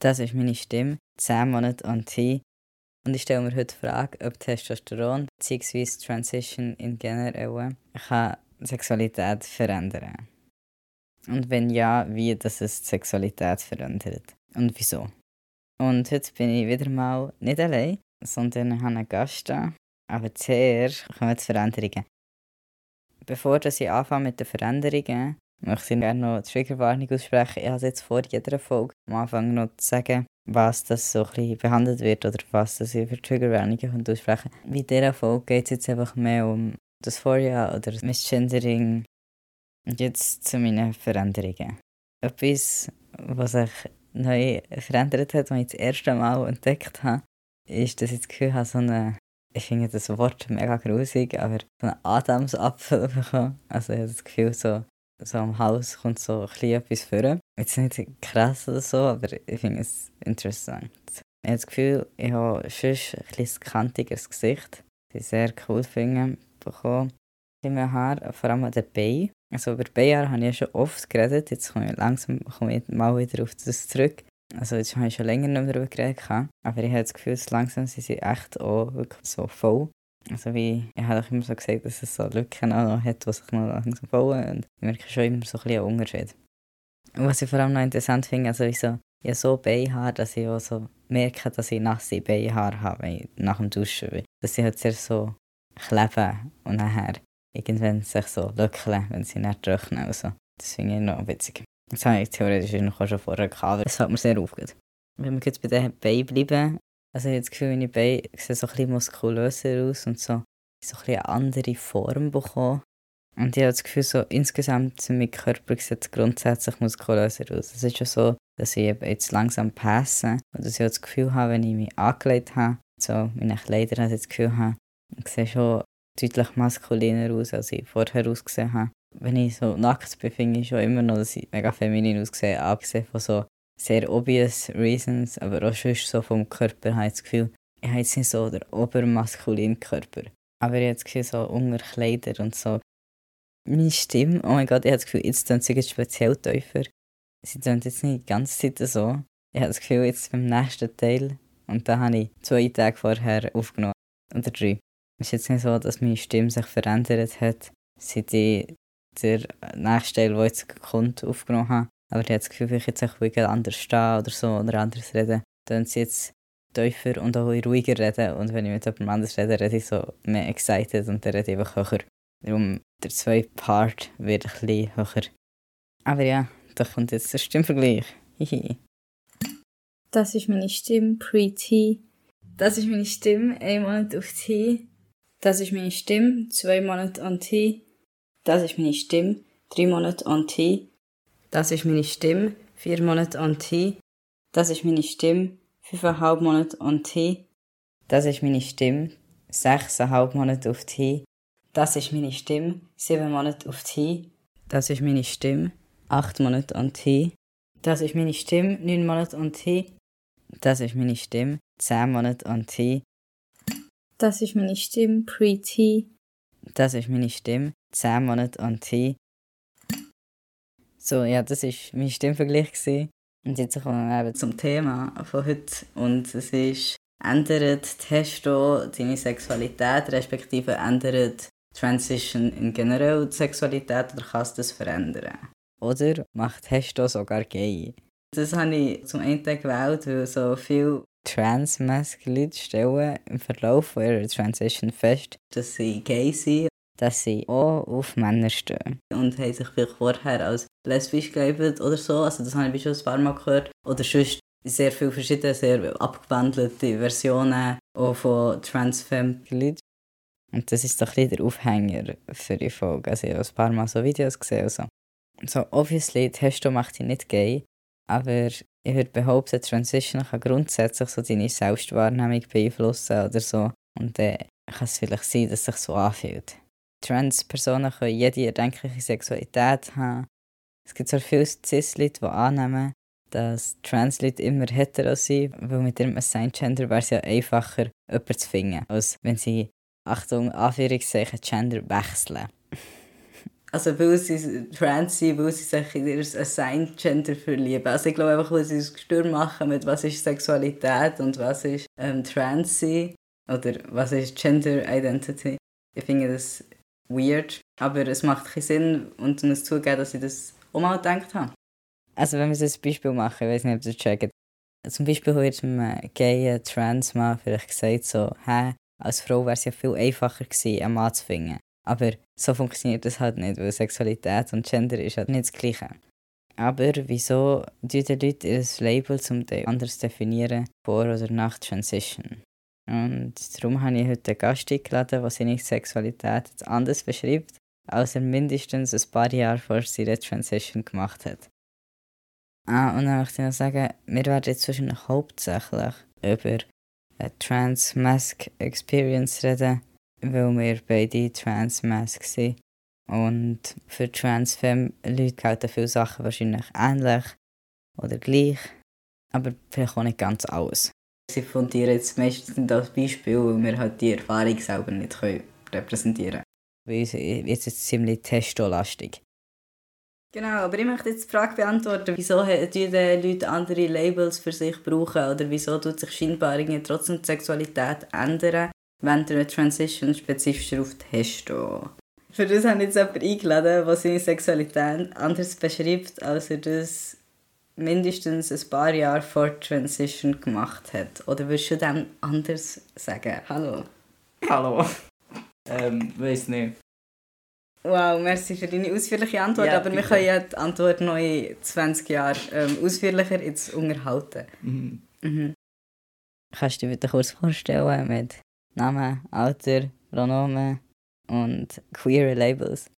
Das ist meine Stimme, 10 Monate on T. Und ich stelle mir heute die Frage, ob Testosteron bzw. Transition in generell kann Sexualität verändern Und wenn ja, wie das es die Sexualität verändert. Und wieso. Und heute bin ich wieder mal nicht allein, sondern habe einen Gast da. Aber zuerst kommen die Veränderungen. Bevor ich anfange mit den Veränderungen, möchte ich gerne noch die Triggerwarnung aussprechen. Ich habe jetzt vor jeder Folge am Anfang noch zu sagen, was das so ein behandelt wird oder was das für Triggerwarnungen aussprechen kann. Bei dieser Folge geht es jetzt einfach mehr um Dysphoria oder Misgendering. Und jetzt zu meinen Veränderungen. Etwas, was sich neu verändert hat, was ich das erste Mal entdeckt habe, ist, dass ich das Gefühl habe, so eine, ich finde das Wort mega grusig, aber so einen Adamsapfel bekommen. Also ich habe das Gefühl, so so am Haus kommt so ein etwas vor. Jetzt nicht krass oder so, aber ich finde es interessant. Ich habe das Gefühl, ich habe schon ein bisschen kantiges Gesicht. Das ich sehr cool finde, bekommen. In meinem Haar, vor allem an den Beinen. Also über die Beinhaare habe ich ja schon oft geredet. Jetzt komme ich langsam komme ich mal wieder auf das zurück. Also jetzt habe ich schon länger nicht mehr darüber geredet. Aber ich habe das Gefühl, langsam sind sie echt auch so voll. Also wie, ich habe immer so gesagt, dass es so Lücken auch noch hat, die sich noch langsam bauen und ich merke schon immer so ein bisschen einen Unterschied. Und was ich vor allem noch interessant finde, also ich so, ich so Beinhaare, dass ich auch so merke, dass ich nasse Beinhaare habe, nach dem Duschen. Weil dass sie halt sehr so kleben und nachher irgendwann sich so lückeln, wenn sie nicht trocknen. Also, das finde ich noch witzig. Das habe ich theoretisch noch schon vorher gehabt, aber das hat mir sehr aufgehört. Wenn wir jetzt bei den Beinen bleiben, also ich habe das Gefühl, meine Beine sehen so ein bisschen muskulöser aus und so, so ein eine andere Form bekommen. Und ich habe das Gefühl, so insgesamt mein Körper sieht grundsätzlich muskulöser aus. Es ist schon so, dass ich jetzt langsam passe und dass ich das Gefühl habe, wenn ich mich angelegt habe, so meine Kleider, habe ich das Gefühl habe, ich sehe schon deutlich maskuliner aus, als ich vorher ausgesehen habe. Wenn ich so nackt bin, finde ich schon immer noch, dass ich mega feminin aussehe, abgesehen von so sehr obvious reasons, aber auch schon so vom Körper habe ich das Gefühl, ich habe jetzt nicht so den obermaskulinen Körper. Aber ich habe das Gefühl, so unter Kleider und so. Meine Stimme, oh mein Gott, ich habe das Gefühl, jetzt tun sie jetzt speziell tiefer. Sie tun jetzt nicht die ganze Zeit so. Ich habe das Gefühl, jetzt beim nächsten Teil, und da habe ich zwei Tage vorher aufgenommen, oder drei. Es ist jetzt nicht so, dass meine Stimme sich verändert hat, seit ich den nächsten Teil, der jetzt kommt, aufgenommen habe. Aber ich habe das Gefühl, ich jetzt auch anders stehe oder so oder anders rede, dann sie jetzt tiefer und auch ruhiger reden. Und wenn ich mit jemandem anders rede, rede ich so mehr excited und dann rede ich einfach höher. Darum, der zweite Part wird ein bisschen höher. Aber ja, da kommt jetzt der Stimmvergleich. Hihi. Das ist meine Stimme pre-T. Das ist meine Stimme ein Monat auf T. Das ist meine Stimme zwei Monate an T. Das ist meine Stimme drei Monate an T. Das ist meine Stimme, vier Monate on T. Das ist meine Stimme, fünfeinhalb Monate on T. Das ist meine Stimme, sechseinhalb Monate auf T. Das ist meine Stimme, sieben Monate auf T. Das ist meine Stimme, acht Monate on T. Das ist meine Stimme, neun Monate on T. Das ist meine Stimme, zehn Monate on T. Das ist meine Stimme, pre-T. Das ist meine Stimme, zehn Monate on T. So, ja, das war mein Stimmvergleich. Gewesen. Und jetzt kommen wir eben zum Thema von heute. Und es ist, ändert Testo deine Sexualität, respektive ändert Transition in generell die Sexualität oder kannst du das verändern? Oder macht Testo sogar gay? Das habe ich zum einen gewählt, weil so viele Trans-Masculine stellen im Verlauf ihrer Transition fest, dass sie gay sind dass sie auch auf Männer stehen. Und haben sich vielleicht vorher als lesbisch gelebt oder so. Also das habe ich schon ein paar Mal gehört. Oder sonst sehr viele verschiedene, sehr abgewandelte Versionen auch von Transfem-Leuten. Und das ist doch ein der Aufhänger für die Folge. Also ich habe ein paar Mal so Videos gesehen und so. So, obviously, Testo macht dich nicht gay, aber ich würde behaupten, Transition kann grundsätzlich so deine Selbstwahrnehmung beeinflussen oder so. Und dann kann es vielleicht sein, dass es sich so anfühlt. Trans-Personen können jede erdenkliche Sexualität haben. Es gibt zwar viele Cis-Leute, die annehmen, dass Trans-Leute immer hetero sind, weil mit ihrem Assigned Gender wäre es ja einfacher, jemanden zu finden, als wenn sie, Achtung, Anführungszeichen, Gender wechseln. also weil sie trans sind, weil sie sich in ihr Assigned Gender verlieben. Also ich glaube einfach, weil sie ein Gestür machen mit was ist Sexualität und was ist ähm, trans sein oder was ist Gender Identity. Ich finde das weird, aber es macht keinen Sinn und muss zugeben, dass ich das auch mal gedacht habe. Also wenn wir das Beispiel machen, ich weiß nicht, ob ihr das checkt. Zum Beispiel wird einem gayen Trans-Mann vielleicht gesagt so, hä, als Frau wäre es ja viel einfacher gewesen, einen Mann zu finden. Aber so funktioniert das halt nicht, weil Sexualität und Gender ist halt nicht das Gleiche. Aber wieso tun die Leute ihr Label zum Teil anders definieren, vor oder nach Transition? Und darum habe ich heute einen Gast eingeladen, der seine Sexualität jetzt anders beschreibt, als er mindestens ein paar Jahre vor seiner Transition gemacht hat. Ah, und dann möchte ich noch sagen, wir werden jetzt wahrscheinlich hauptsächlich über eine Trans-Mask Experience reden, weil wir beide Trans-Mask sind. Und für Trans-Femme-Leute gelten viele Sachen wahrscheinlich ähnlich oder gleich, aber vielleicht auch nicht ganz alles. Sie fundieren jetzt meistens als Beispiel, weil wir halt die Erfahrung selber nicht repräsentieren können. Weil es jetzt ziemlich testolastig. Genau, aber ich möchte jetzt die Frage beantworten, wieso die Leute andere Labels für sich brauchen oder wieso tut sich scheinbar trotzdem die Sexualität ändern, wenn der Transition spezifischer auf Testo. Für das habe ich jetzt jemanden eingeladen, der seine Sexualität anders beschreibt, als er das mindestens ein paar Jahre vor Transition gemacht hat. Oder würdest du dem anders sagen? Hallo? Hallo. ähm, weiß nicht. Wow, merci für deine ausführliche Antwort, ja, aber wir können ja die Antwort noch in 20 Jahren ähm, ausführlicher jetzt unterhalten. Mhm. Mhm. Kannst du dir bitte kurz vorstellen mit Namen, Alter, Pronomen und queer Labels?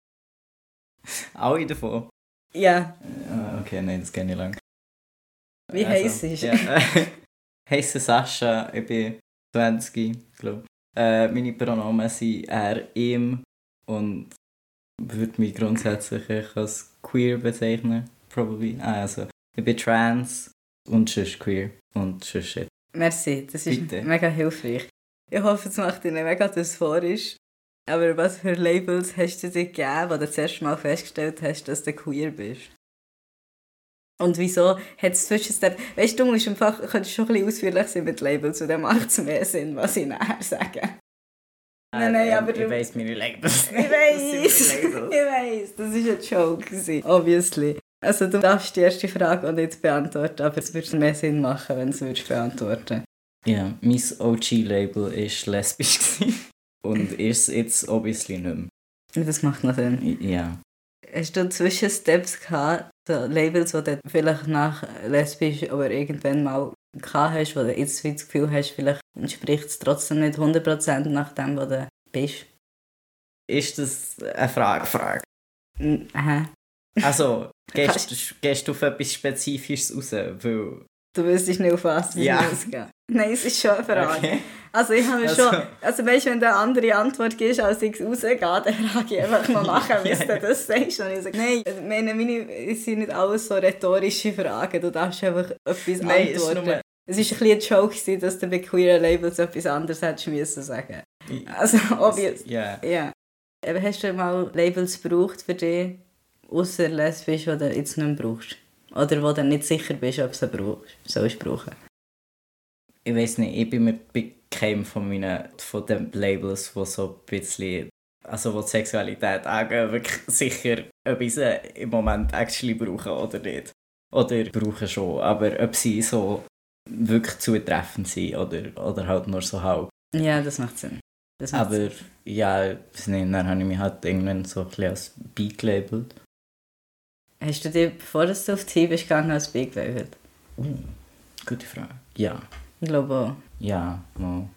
Alle davon? Ja. Uh, okay, nein, das kenne ich lang. Wie also, heisst es? Ja, heiße Sascha, ich bin 20, glaube äh, Meine Pronomen sind er, ihm und würde mich grundsätzlich als queer bezeichnen. Probably. Ah, also, ich bin trans und sonst queer und sonst shit. Merci, das ist Bitte. mega hilfreich. Ich hoffe, es macht dir nicht mega euphorisch. Aber was für Labels hast du dir gegeben, wo du das erste Mal festgestellt hast, dass du queer bist? Und wieso hat es zwischendurch... Weißt du, du musst einfach, könntest schon ein bisschen ausführlich sein mit Labels und dann macht es mehr Sinn, was ich nachher sage. Nein, nein, aber du... Ich weiss meine Labels. Ich weiss. ich weiss. Das war ein Joke, obviously. Also du darfst die erste Frage auch nicht beantworten, aber es würde mehr Sinn machen, wenn du es beantworten Ja, mein OG-Label war lesbisch. Und ist jetzt obviously nicht mehr. Das macht noch Sinn. Ja. Hast du Zwischensteps gehabt, so Labels, die du vielleicht nach lesbisch aber irgendwann mal gehabt hast, wo du jetzt das Gefühl hast, vielleicht entspricht es trotzdem nicht 100% nach dem, was du bist? Ist das eine Frage? Frage? Hä? Also, gehst, du, gehst du auf etwas Spezifisches raus? Weil Du wüsstest nicht, auf was es ja. ausgeht. Nein, es ist schon eine Frage. Okay. Also ich habe also. schon... Also weißt du, wenn eine andere Antwort gibst, als ich rausgehe, dann frage ich einfach noch nachher, wie du das sagst. Und ich sage, nein, meine, meine, sind nicht alles so rhetorische Fragen. Du darfst einfach etwas nein, antworten. Es war ein bisschen ein Joke, dass du bei queer Labels etwas anderes hättest müssen sagen. Also, obvious. Ja. Yeah. Yeah. Hast du mal Labels gebraucht für dich, außer lesbisch, die du jetzt nicht mehr brauchst? Oder wo du nicht sicher bist, ob du sie brauchst, sollst brauchen? Ich weiß nicht, ich bin mir bei keinem von meinen von den Labels, die so ein bisschen, also wo die Sexualität angehen, wirklich sicher, ob ich sie im Moment actually brauche oder nicht. Oder brauche schon, aber ob sie so wirklich zutreffend sind oder, oder halt nur so halb. Ja, das macht Sinn. Das macht aber Sinn. ja, dann habe ich mich halt irgendwann so ein bisschen als B gelabelt. Hast du dir, bevor du auf die bist gegangen, als Big gewählt? Uh, gute Frage. Ja. Ich glaube auch. Ja, mal.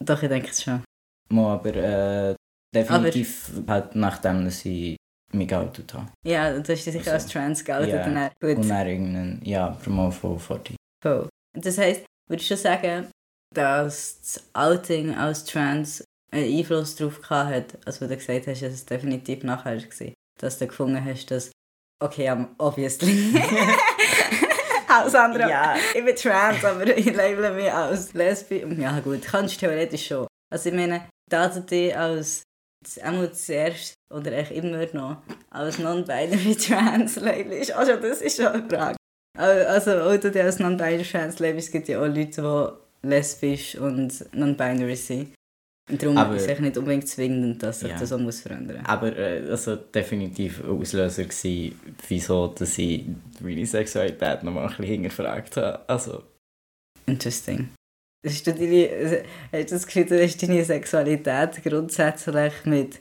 Doch, ich denke es schon. Mal, aber äh, definitiv aber, halt nachdem, dass ich mich geoutet habe. Ja, du hast dich sicher also, als trans geoutet. Ja, und dann, gut. Und dann irgendeinen, ja, mal von 40. Voll. Das heisst, würdest du sagen, dass das Outing als trans einen Einfluss darauf hat, als du gesagt hast, dass es definitiv nachher war? dass du gefunden hast, dass, okay, obviously. als andere. Ja. Ich bin trans, aber ich label mich als Lesbi. Ja gut, kannst du theoretisch schon. Also ich meine, da du dich als einmal zuerst oder echt immer noch als Non-Binary Trans-Label ist. Also das ist schon eine Frage. Also, oder du als Non-Binary Trans-Label, es gibt ja auch Leute, die lesbisch und non-binary sind. Und darum aber, ist es nicht unbedingt zwingend, dass sich ja. das so muss verändern Aber äh, also definitiv ein Auslöser war, wieso dass ich meine Sexualität noch mal ein bisschen hinterfragt habe. Also. Interesting. Hast du, deine, also, hast du das Gefühl, du hast deine Sexualität grundsätzlich mit,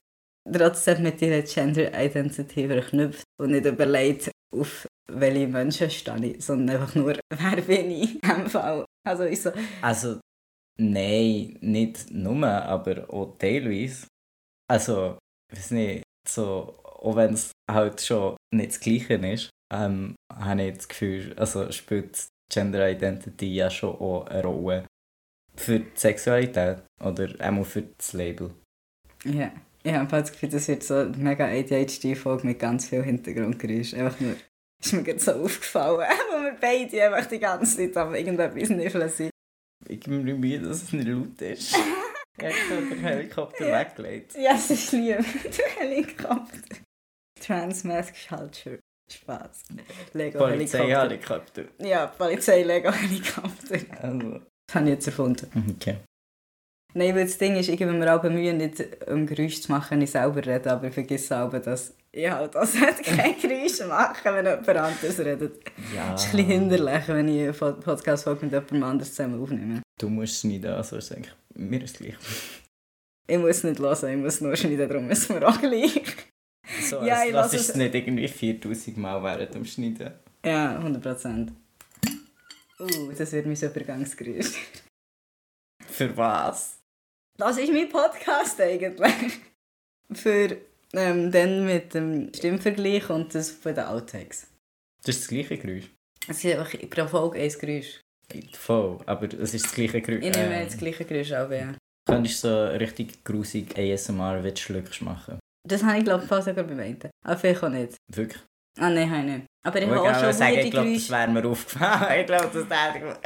trotzdem mit deiner Gender Identity verknüpft und nicht überlegt, auf welche Menschen stehe ich, sondern einfach nur, wer bin ich im Fall. Also, ich so, also nein, nicht nur, aber auch teilweise. Also, ich weiß nicht, so, auch wenn es halt schon nicht das Gleiche ist, ähm, habe ich das Gefühl, also spielt Gender Identity ja schon auch eine Rolle für die Sexualität oder auch für das Label. Ja, ich habe das Gefühl, das wird so eine mega ADHD-Folge mit ganz viel Hintergrundgeräusch. Einfach nur, ist mir gerade so aufgefallen, wo wir beide einfach die ganze Zeit am irgendetwas niffeln sind. Ich bin mir dass es nicht laut ist. Ich habe den Helikopter weggelegt. Ja, es ist lieb. Der Helikopter. Transmask Culture. Spaß. Lego Polizei-Helikopter. Ja, Polizei-Lego-Helikopter. Also. Das habe ich jetzt erfunden. Okay. Nein, weil das Ding ist, ich gebe mir auch Mühe, nicht um Geräusche zu machen, ich selber rede, aber ich vergesse auch, dass ich halt auch keine Geräusche machen wenn jemand anderes redet. Ja. Es ist ein bisschen hinderlich, wenn ich eine Podcast-Folge mit jemandem anderes zusammen aufnehme. Du musst es nicht also ist eigentlich mir ist gleich. Ich muss nicht hören, ich muss nur schneiden, darum ist mir auch gleich. So, ja, ich lasse es nicht irgendwie 4000 Mal während dem Schneiden. Ja, 100 Prozent. Uh, das wird mein Übergangsgeräusch. Für was? Das ist mein Podcast eigentlich. Für ähm, dann mit dem Stimmvergleich und das von den Outtakes. Das ist das gleiche Geräusch? Es ist einfach pro Folge ein Geräusch. Voll, aber es ist das gleiche Geräusch. Ich nehme ähm, das gleiche Geräusch auch, ja. Könntest du so richtig grusig ASMR, wenn du schluckst, machen? Das habe ich glaube ich fast sogar bemeint. Aber vielleicht auch nicht. Wirklich? Ah, nein, habe ich nicht. Aber ich habe auch schon sagen, ich glaube, das wäre mir aufgefallen. ich glaube, das wäre...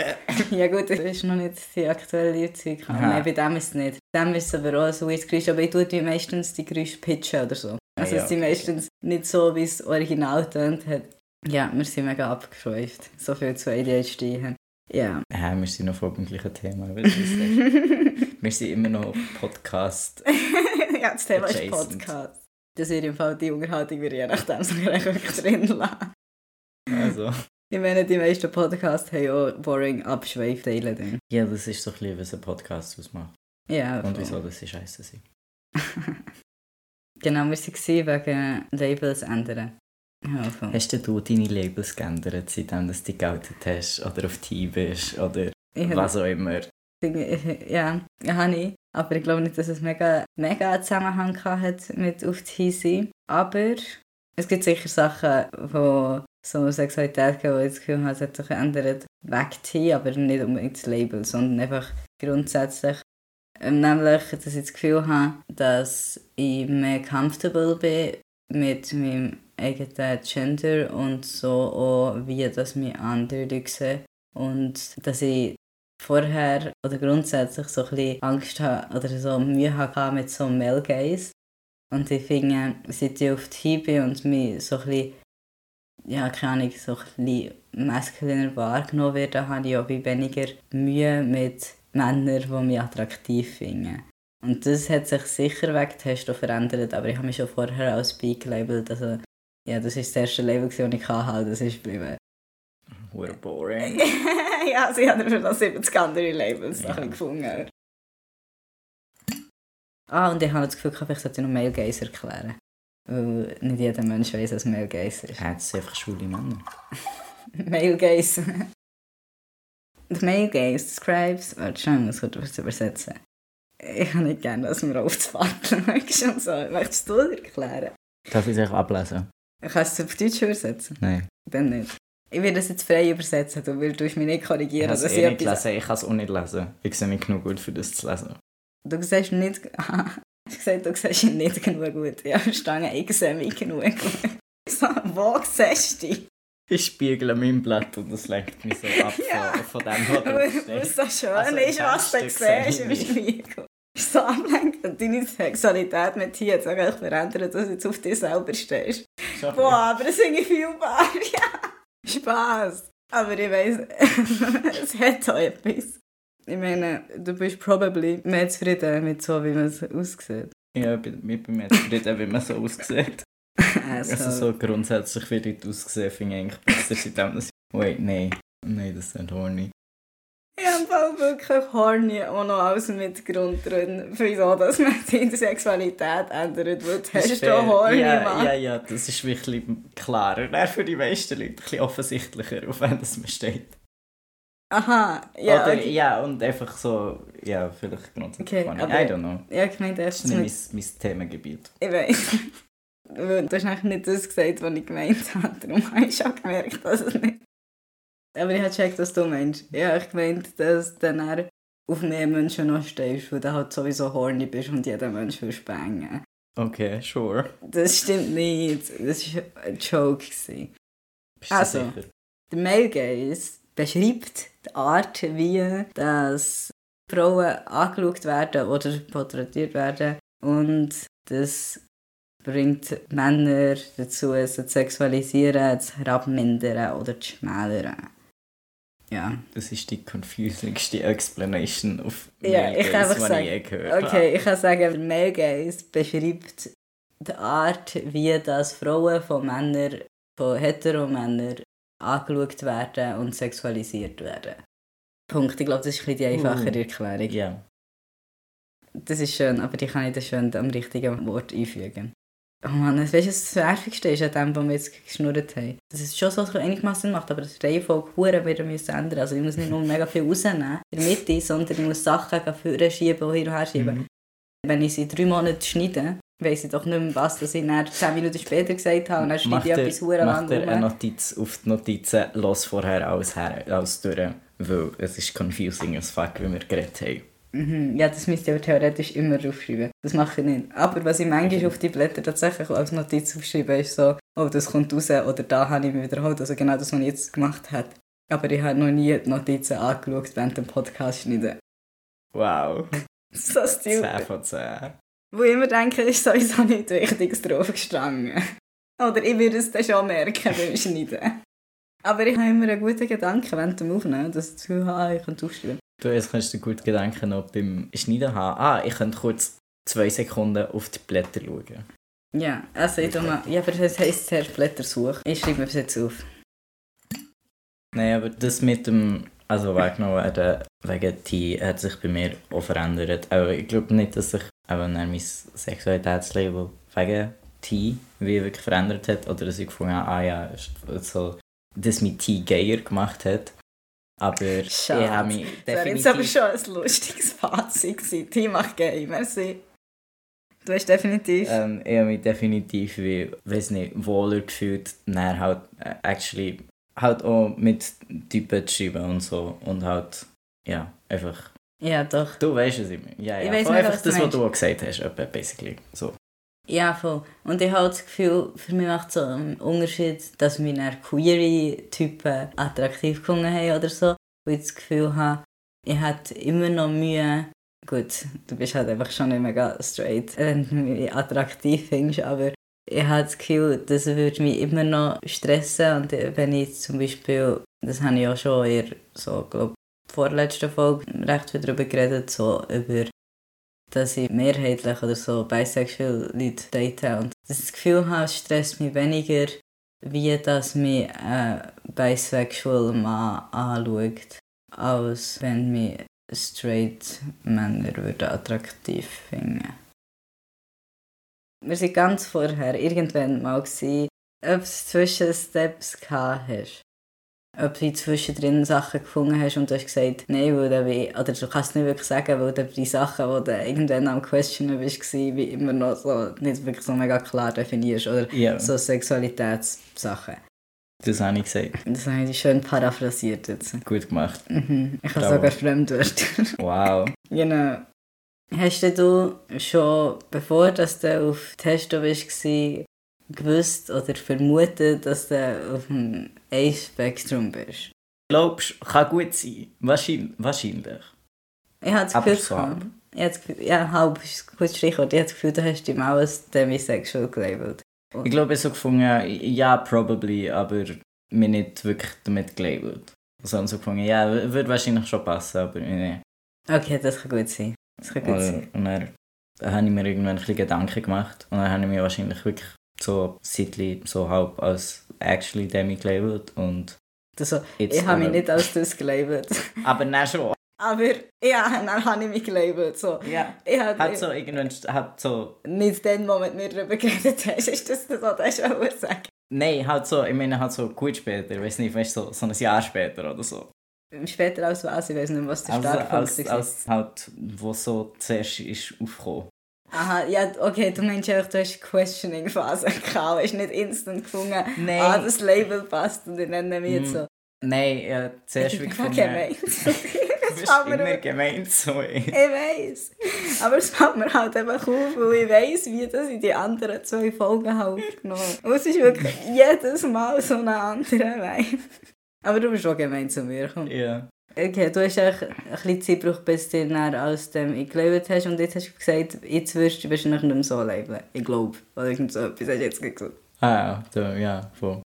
ja gut, das ist noch nicht die aktuelle Zeug. Nein, bei dem ist es nicht. Bei dem ist es aber auch ein weirdes Geräusch. Aber ich tue die meistens die Geräusche pitchen oder so. Also ah, ja, es sind meistens nicht so, wie es original tönt hat. Ja, wir sind mega abgeschweift. So viel zu ADHD. Ja. Ja, wir sind noch voll beim gleichen Thema. wir sind immer noch Podcast. ja, das Thema adjacent. ist Podcast. Das wird im Fall die Unterhaltung, wir je nachdem sogar wirklich drin lassen. Also. Ich meine, die meisten Podcasts haben auch boring Abschweifteile drin. Ja, das ist so ein bisschen, was ein Podcast ausmacht. Ja. Und wieso das scheiße sind. genau, wir waren wegen Labels ändern. Ja, hast du deine Labels geändert, seitdem du die geoutet hast oder auf Team bist oder ich was auch immer? Ja, habe ich. Aber ich glaube nicht, dass es mega, mega einen Zusammenhang hat mit auf die sein. Aber es gibt sicher Sachen, wo so Sexualität geben, wo ich das Gefühl habe, es hat sich geändert, weg aber nicht unbedingt das Label, sondern einfach grundsätzlich. Ähm, nämlich, dass ich das Gefühl habe, dass ich mehr comfortable bin mit meinem eigenen Gender und so auch, wie das mich andere sehen. Und dass ich vorher oder grundsätzlich so ein bisschen Angst habe oder so Mühe hatte mit so Male Gaze. Und ich finde, seit ich auf die bin und mich so ein bisschen, ja, keine Ahnung, so ein bisschen maskuliner wahrgenommen werde, habe ich auch weniger Mühe mit Männern, die mich attraktiv finden. Und das hat sich sicher weg Testo verändert, aber ich habe mich schon vorher als Peak labelt. Also, ja, das ist das erste Label, das ich hatte, das ist geblieben. We're boring. ja, sie haben schon noch 70 andere Labels ja. gefunden. Ah, und ich habe das Gefühl, ich sollte noch Male Gaze erklären. Weil nicht jeder Mensch weiß, was Male Gaze ist. Ja, das sind einfach schwule Männer. Male Gaze. The Male Gaze describes... Warte, schon, ich muss kurz übersetzen. Ich habe nicht gerne, dass wir aufzuwarten und so. Möchtest du das erklären? Darf ich es euch ablesen? Kannst du es auf Deutsch übersetzen? Nein. Dann nicht. Ich werde es jetzt frei übersetzen, du willst mich nicht korrigieren. Ich, dass eh ich, nicht lesen. ich kann es auch nicht lesen. Ich sehe nicht genug gut für das zu lesen. Du siehst nicht... ich gesagt, du siehst nicht genug gut. Ja, verstanden, ich sehe mich genug gut. So, wo siehst du dich? Ich spiegle mein Blatt und das lenkt mich so ab ja. von, von dem, was du Was so schön also ist, was du siehst im Spiegel. ist so ablenkend. Deine Sexualität mit hier hat sich verändert, dass du jetzt auf dich selber stehst. Boah, aber das finde ich fühlbar. Ja. Spaß. Aber ich weiss, es hat auch etwas. Ich meine, du bist probably mehr zufrieden mit so, wie man es aussieht. Ja, ich bin, ich bin mehr zufrieden, wie man so aussieht. also, also so grundsätzlich, wie Leute aussehen, finde ich eigentlich besser, seitdem dass ich... Wait, nein. Nein, das ist nicht horny. Ich habe wirklich horny auch noch als Mitgrund drin, wieso dass man seine Sexualität ändert, weil du hast du horny ja, Mann. Ja, ja, das ist wirklich klarer. für die meisten Leute ein bisschen offensichtlicher, auf wenn das man steht. Aha, ja. Oder, okay. Ja, und einfach so, ja, vielleicht grundsätzlich okay, aber, I don't know. Ja, ich meine, das ist nicht mein, mein Themengebiet. Ich weiß. Du hast eigentlich nicht das gesagt, was ich gemeint habe. Darum habe ich schon gemerkt, dass es nicht aber ich habe gecheckt, was du meinst. Ja, ich meinte, dass du dann auf mehr Menschen noch stehst, weil du halt sowieso horny bist und jeder Mensch will spengen. Okay, sure. Das stimmt nicht. Das war ein Joke. also, sicher? der Male Gaze beschreibt die Art, wie das Frauen angeschaut werden oder porträtiert werden und das bringt Männer dazu, sie zu sexualisieren, zu herabmindern oder zu schmälern. Ja. Das ist die confusigste Explanation auf ja, Male ich Gaze, die ich je gehört Okay, ich kann sagen, Male Gaze beschreibt die Art, wie das Frauen von Männern, von Heteromännern angeschaut werden und sexualisiert werden. Punkt. Ich glaube, das ist ein die einfachere uh, Erklärung. Ja. Yeah. Das ist schön, aber die kann ich dann schön am richtigen Wort einfügen. Oh Mann, weißt das Nervigste ist an dem, was wir jetzt geschnurrt haben? Das ist schon so, dass es einigermaßen macht, aber die Reihenfolge Huren wieder müssen ändern. Also ich muss nicht nur mega viel rausnehmen in der Mitte, sondern ich muss Sachen vorne schieben und hin und her schieben. Mhm. Wenn ich sie drei Monate schneide, weiss ich doch nicht mehr, was das ich dann zehn Minuten später gesagt habe und dann schneide ich etwas Huren lang Mach dir eine Notiz auf die Notizen, los vorher alles, her, alles durch, weil es ist confusing as fuck, wie wir geredet haben. Mhm. Ja, das müsste ich aber theoretisch immer aufschreiben. Das mache ich nicht. Aber was ich manchmal auf die Blätter tatsächlich als Notiz aufschreibe, ist so, oh, das kommt raus oder da habe ich mich wiederholt. Also genau das, was ich jetzt gemacht habe. Aber ich habe noch nie die Notizen angeschaut während dem Podcast schneiden. Wow. so stupid. 10 von 10. Wo ich immer denke, ist sowieso nicht Wichtiges drauf gestanden. Oder ich würde es dann schon merken beim Schneiden. Aber ich habe immer einen guten Gedanken während dem Aufnehmen, dass ich das habe, ich kann aufschreiben. Du jetzt kannst dir gut Gedanken noch beim Schneiden haben. Ah, ich könnte kurz zwei Sekunden auf die Blätter schauen. Ja, also ich mal, ja, aber das heisst zuerst Blätter suchen. Ich schreibe mir das jetzt auf. Nein, aber das mit dem also weggenommen werden wegen T hat sich bei mir auch verändert. Aber ich glaube nicht, dass sich aber mein Sexualitätslabel wegen T wie wirklich verändert hat oder dass ich gefunden habe, ah ja, so, dass mich T gayer gemacht hat. Aber Schade. ich habe mich definitiv... Das war jetzt aber schon ein lustiges Fazit. Team macht gay, merci. Du hast definitiv... Ähm, ich habe mich definitiv, wie, weiß nicht, wohler gefühlt, dann halt äh, actually halt auch mit Typen zu schreiben und so. Und halt, ja, einfach... Ja, doch. Du weißt es immer. Ja, ja. Ich weiss nicht, einfach das, was du auch gesagt hast, basically. So. Ja, voll. Und ich habe das Gefühl, für mich macht es so einen Unterschied, dass meine Query-Typen attraktiv gefunden haben oder so. Wo ich das Gefühl habe, ich hätte immer noch Mühe. Gut, du bist halt einfach schon nicht mega straight, wenn du mich attraktiv findest, aber ich habe das Gefühl, das würde mich immer noch stressen. Und wenn ich zum Beispiel, das habe ich ja schon in so, vorletzten Folge recht viel darüber geredet, so über dass ich mehrheitlich oder so bisexual Leute date und das Gefühl habe, es stresst mich weniger, wie dass mich ein bisexual Mann anschaut, als wenn mich straight Männer würden attraktiv finden. Wir waren ganz vorher irgendwann mal, ob es zwischen Steps hast ob du zwischendrin Sachen gefunden hast und du hast gesagt, nein, weil dann wie, oder du kannst es nicht wirklich sagen, weil dann die Sachen, die du irgendwann am Questionen bist, wie immer noch so nicht wirklich so mega klar definierst oder yeah. so Sexualitätssachen. Das habe ich gesagt. Das habe ich schön paraphrasiert jetzt. Gut gemacht. Mhm. Ich habe sogar Fremdwörter. Wow. genau. Hast du schon, bevor dass du auf Testo warst, gewusst oder vermutet, dass du auf dem A-Spektrum bist? Glaubst du, kann gut sein. Wahrscheinlich. wahrscheinlich. Ich hatte das Gefühl, Ich habe das Gefühl, ja, halb ist ein gutes Stichwort. Ich habe das Gefühl, du hast dich mal als demisexual gelabelt. Ich glaube, ich habe so gefunden, ja, probably, aber mir nicht wirklich damit gelabelt. Also so gefunden, ja, würde wahrscheinlich schon passen, aber nee. Okay, das kann gut sein. Das kann gut Oder, sein. und dann habe ich mir irgendwann ein bisschen Gedanken gemacht und dann habe ich mich wahrscheinlich wirklich so Zeitli so halb als actually Demi gelabelt und Also, jetzt ich habe mich nicht als das gelabelt. Aber dann schon. Aber ja, dann habe ich mich gelabelt. So. Ja. Ich habe Hat so irgendwann, hat so, nicht den Moment mit darüber geredet hast. Ist das das, was du schon sagen nein, halt so, ich meine halt so gut später, ich weiß nicht, weißt so, so ein Jahr später oder so. Später als was, ich weiß nicht, was der Also Startpunkt als, war. als halt, wo so zuerst ist aufgekommen. Aha, ja, okay, du meinst einfach, du hast Questioning-Phase gehabt, hast nicht instant gefunden, Nein. ah, das Label passt und ich nenne mich jetzt Mm, so. Nein, ja, zuerst wie gefunden. bist Das mir immer gemeint so. Ich weiß. Aber es fällt mir halt einfach auf, weil ich weiss, wie das in die anderen zwei Folgen halt aufgenommen Und es ist wirklich jedes Mal so ein anderer Wein. Aber du bist auch gemein zu mir. Komm. Ja. Okay, du hast eigentlich ein bisschen Zeit gebraucht, bis du dann aus dem «Ich gelabelt» hast und jetzt hast du gesagt, jetzt wirst du wahrscheinlich nicht mehr so labeln. Ich glaube. Oder irgend so etwas hast du jetzt gesagt. Ah ja, ja, voll.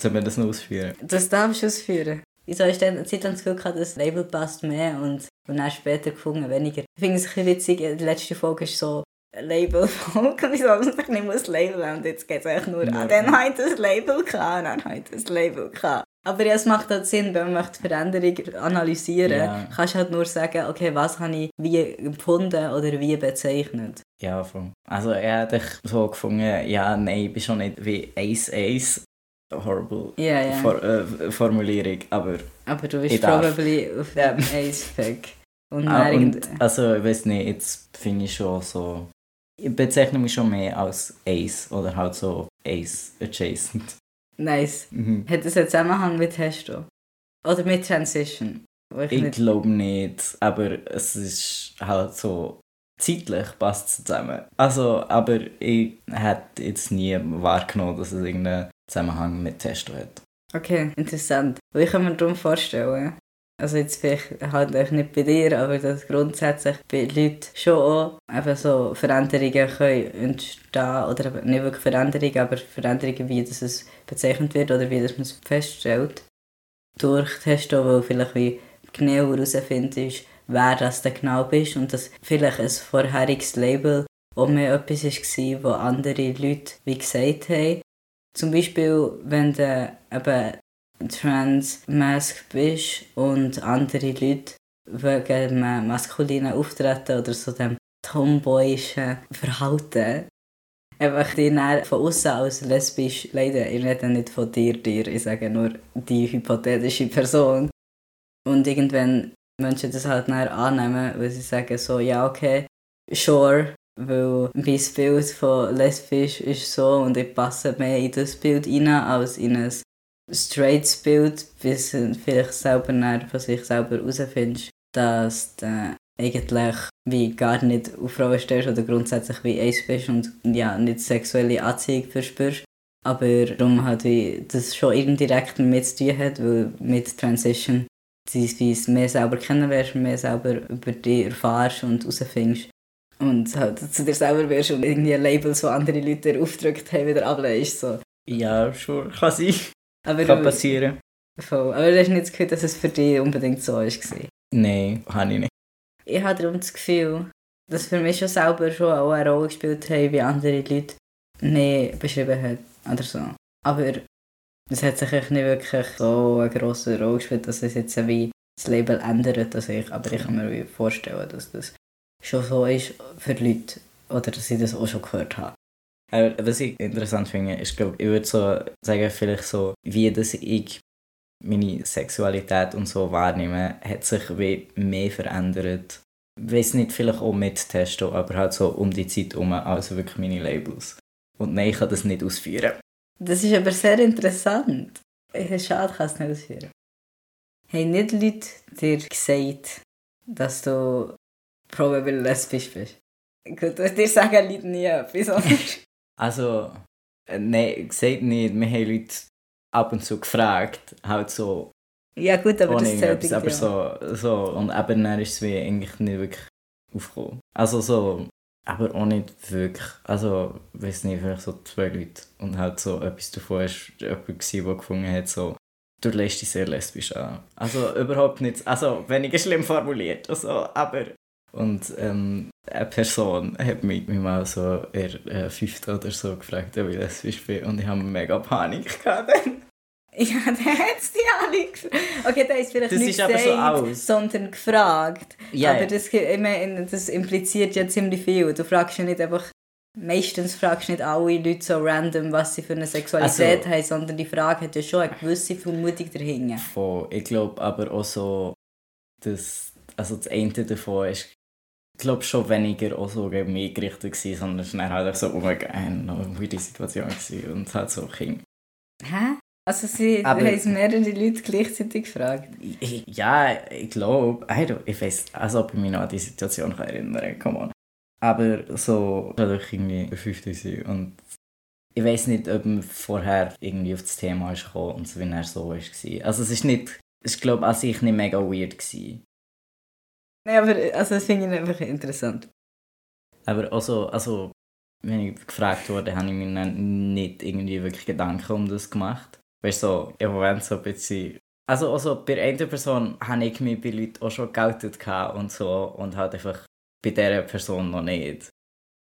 Sollen wir das noch ausführen? Das darfst du ausführen. Hast du dann eine Zeit lang das Gefühl gehabt, das Label passt mehr und, und dann später gefunden weniger? Ich finde es ein bisschen witzig, die letzte Folge ist so eine Label-Folge, wieso man sich nicht muss labeln und jetzt geht es eigentlich nur, ah, dann hat das Label gehabt, dann hat das Label gehabt. Aber ja, es macht halt Sinn, wenn man möchte Veränderung analysieren Ja. kannst du halt nur sagen, okay, was habe ich wie empfunden oder wie bezeichnet. Ja, voll. Also er hat dich so gefunden, ja, nein, ich bin schon nicht wie Ace Ace. Horrible Ja, ja. For, äh, Formulierung, aber... Aber du bist darf. probably auf dem Ace-Pack. Und, Ah, und, irgend- also, ich weiß nicht, jetzt finde ich schon so... Ich bezeichne mich schon mehr als Ace oder halt so Ace adjacent. Nice. Mhm. Hat das einen Zusammenhang mit Testo? Oder mit Transition? Ich Ich nicht... glaube nicht, aber es ist halt so zeitlich passt es zusammen. Also, aber ich hätte jetzt nie wahrgenommen, dass es irgendeinen Zusammenhang mit Testo hat. Okay, interessant. Ich kann mir darum vorstellen, also jetzt vielleicht halt echt nicht bei dir, aber dass grundsätzlich bei Leuten schon auch eben so Veränderungen können entstehen oder nicht wirklich Veränderungen, aber Veränderungen, wie das es bezeichnet wird oder wie das man es feststellt. Durch Testo, weil vielleicht wie genau herausfindest, wer das denn genau bist und dass vielleicht ein vorheriges Label auch mehr etwas war, was andere Leute wie gesagt haben. Zum Beispiel, wenn du eben trans-mask bist und andere Leute wegen einem maskulinen Auftreten oder so dem tomboyischen Verhalten einfach die dann von außen als lesbisch leiden. Ich rede nicht von dir, dir, ich sage nur die hypothetische Person. Und irgendwann Menschen das halt dann annehmen, weil sie sagen so, ja okay, sure, weil mein Bild von lesbisch ist so und ich passe mehr in das Bild rein als in ein straightes Bild, bis du vielleicht selber dann von sich selber herausfindest, dass du eigentlich wie gar nicht auf Frauen stehst oder grundsätzlich wie Ace bist und ja, nicht sexuelle Anziehung verspürst. Aber darum halt wie das schon indirekt damit zu tun hat, weil mit Transition es mehr selber kennenlernst, mehr selber über dich erfährst und herausfindest. Und halt zu dir selber wirst und irgendwie Labels, die andere Leute aufgedrückt haben, wieder ablehnst. So. Ja, schon, kann sein. Aber, Kann du, passieren. voll. aber du hast nicht das Gefühl, dass es für dich unbedingt so war. Nein, habe ich nicht. Ich habe darum das Gefühl, dass für mich schon selber schon auch eine Rolle gespielt hat, wie andere Leute mich beschrieben haben. Oder so. Aber es hat sich nicht wirklich so eine grosse Rolle gespielt, dass es jetzt wie das Label ändert. Also ich, aber ich kann mir vorstellen, dass das schon so ist für Leute. Oder dass ich das auch schon gehört habe. Aber was ich interessant finde, ist, glaub, ich würde so sagen, vielleicht so, wie dass ich meine Sexualität und so wahrnehme, hat sich wie mehr verändert. Ich weiß nicht, vielleicht auch mit Testo, aber halt so um die Zeit herum, als wirklich meine Labels. Und nein, ich kann das nicht ausführen. Das ist aber sehr interessant. Schade, ich kann es nicht ausführen. Haben nicht Leute dir gesagt, dass du probably lesbisch bist? Gut, dir sagen Leute nie etwas. oder? Also, äh, nein, gesagt nicht, wir haben Leute ab und zu gefragt, halt so, ja gut, aber das zählt irgendetwas, aber auch. so, so, und eben dann ist es wie eigentlich nicht wirklich aufgekommen. Also so, aber auch nicht wirklich. Also, weiß nicht, vielleicht so zwei Leute und halt so etwas davon ist jemand der gefunden hat, so, du lässt dich sehr lesbisch an. Also überhaupt nicht, also weniger schlimm formuliert, also, aber und ähm, eine Person hat mich, mich mal so in der fünften oder so gefragt, ob ich lesbisch bin und ich habe mega Panik gehabt dann. Ja, der hat es die alle Okay, der ist vielleicht das nicht ist gesagt, so sondern gefragt. Ja, aber das, meine, das impliziert ja ziemlich viel. Du fragst ja nicht einfach, meistens fragst du nicht alle Leute so random, was sie für eine Sexualität Also- haben, sondern die Frage hat ja schon eine gewisse Vermutung dahinter. Voll. Ich glaube aber auch so, dass, also das eine davon ist, ich glaube schon weniger auch so gegen mich gerichtet gewesen, sondern es war dann halt auch so, mein Gott, eine weirde Situation gewesen und halt so King. Hä? Also sie Aber- haben es mehrere Leute gleichzeitig gefragt. Ich- Ja, ich glaube, ich weiß, also ob ich mich noch an die Situation kann erinnern come on. Aber so, ich irgendwie bei 50 und ich weiß nicht, ob man vorher irgendwie auf das Thema ist gekommen und so, wie er so war. Also es ist nicht, ist glaube ich an sich nicht mega weird gewesen. Nein, aber also das finde ich einfach interessant. Aber also, also, wenn ich gefragt wurde, habe ich mir nicht irgendwie wirklich Gedanken um das gemacht. Weißt du, so, im Moment so ein bisschen. Also, also bei einer Person habe ich mich bei Leuten auch schon geoutet und so und halt einfach bei dieser Person noch nicht.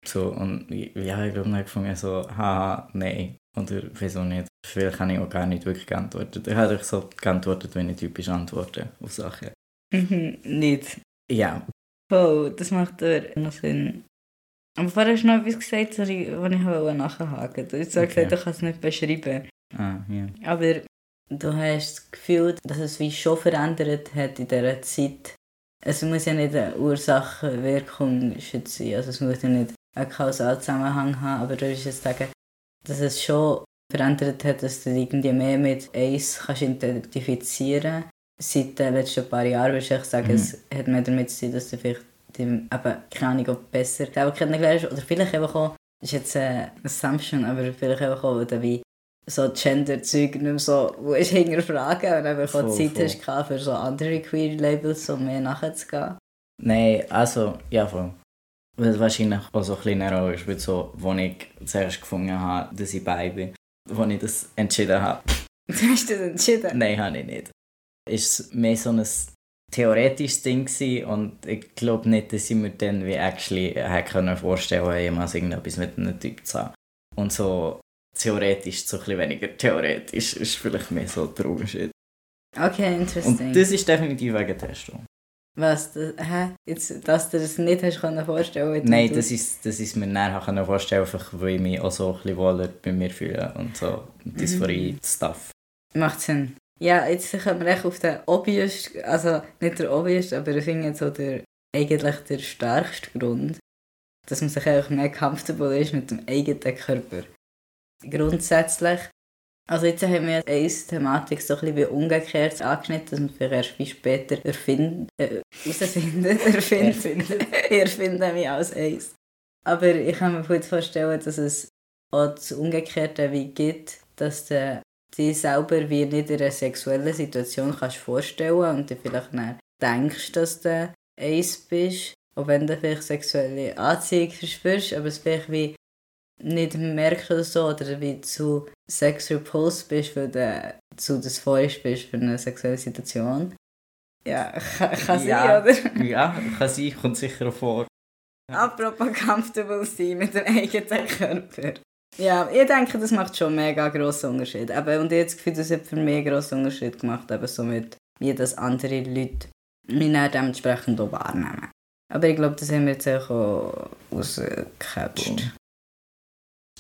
So, und ja, ich glaube, dann gefunden so, haha, nein. Oder wieso nicht? Vielleicht habe ich auch gar nicht wirklich geantwortet. Ich habe so geantwortet, wenn ich typisch antworte auf Sachen. Mhm, nicht. Ja, Oh, das macht aber noch Sinn. Aber vorher hast du noch etwas gesagt, sorry, was ich wollte nachhaken. Du hast zwar Okay. gesagt, du kannst es nicht beschreiben. ah, ja. Aber du hast das Gefühl, dass es wie schon verändert hat in dieser Zeit. Es muss ja nicht eine Ursache-Wirkung sein. Also es muss ja nicht einen Kausalzusammenhang haben. Aber du würdest jetzt sagen, dass es schon verändert hat, dass du dich irgendwie mehr mit Ace kannst identifizieren Seit den letzten paar Jahren würde ich sagen, Mhm. es hat mehr damit zu tun, dass du vielleicht eben, keine Ahnung, ob besser selber kennengelernt hast. Oder vielleicht einfach auch, das ist jetzt eine Assumption, aber vielleicht einfach auch, weil du wie so Gender-Zeug nicht mehr so willst hinterfragen und einfach auch Zeit voll. hast für so andere Queer-Labels so mehr nachzugehen. Nein, also, ja voll. Was wahrscheinlich auch so ein kleiner Rolle ist, weil so, wo ich zuerst gefunden habe, dass ich bei bin, wo ich das entschieden habe. Du hast das entschieden? Nein, habe ich nicht. Es war mehr so ein theoretisches Ding gewesen und ich glaube nicht, dass ich mir dann wie actually hätte können vorstellen jemals irgendetwas mit einem Typ zu haben. Und so theoretisch, so ein bisschen weniger theoretisch, ist vielleicht mehr so der Unterschied. Okay, Und interesting. das ist definitiv wegen Testung. Was? Das, hä? Jetzt, dass du das nicht hast können vorstellen wie Nein, das ist, das ist mir näher können vorstellen, einfach weil ich mich auch so ein bisschen wohler bei mir fühle und so Dysphorie-Stuff. Macht Sinn. Ja, jetzt kommen wir echt auf den obvious, also nicht der obvious, aber ich finde so der, eigentlich der stärkste Grund, dass man sich einfach mehr comfortable ist mit dem eigenen Körper. Grundsätzlich, also jetzt haben wir eine Thematik so ein bisschen wie umgekehrt angeschnitten, dass man vielleicht erst viel später erfinden, äh, herausfinden, erfinden, ich erfinde mich als Eis. Aber ich kann mir gut vorstellen, dass es auch das Umgekehrte wie gibt, dass der dich selber wie nicht in einer sexuellen Situation kannst vorstellen und du vielleicht dann denkst, dass du eins bist, auch wenn du vielleicht sexuelle Anziehung verspürst, aber es vielleicht wie nicht merkst oder so, oder wie zu Sex repulsed bist, weil du zu dysphorisch bist für eine sexuelle Situation. Ja, kann, kann Ja. sein, oder? Ja, kann sein, kommt sicher vor. Apropos comfortable sein mit dem eigenen Körper. Ja, ich denke, das macht schon mega grossen Unterschied. Aber, und ich habe das Gefühl, das hat für mich einen grossen Unterschied gemacht, eben so wie das andere Leute mich dann dementsprechend auch wahrnehmen. Aber ich glaube, das haben wir jetzt auch rausgecatcht.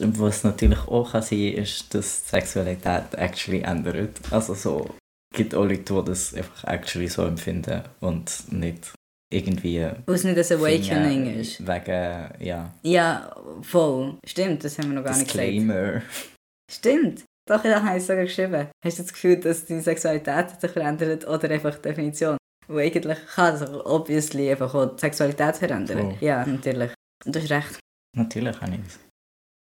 Was natürlich auch kann sein ist, dass die Sexualität actually ändert. Also so, es gibt auch Leute, die das einfach actually so empfinden und nicht irgendwie es nicht ein Awakening finden ist. Wegen, ja, Ja, voll. Stimmt, das haben wir noch gar nicht gesagt. Disclaimer. Stimmt. Doch, ja, habe ich sogar geschrieben. Hast du das Gefühl, dass deine Sexualität sich verändert oder einfach die Definition? Weil eigentlich kann sich obviously einfach auch die Sexualität verändern. Voll. Ja, natürlich. Und du hast recht. Natürlich habe ich das.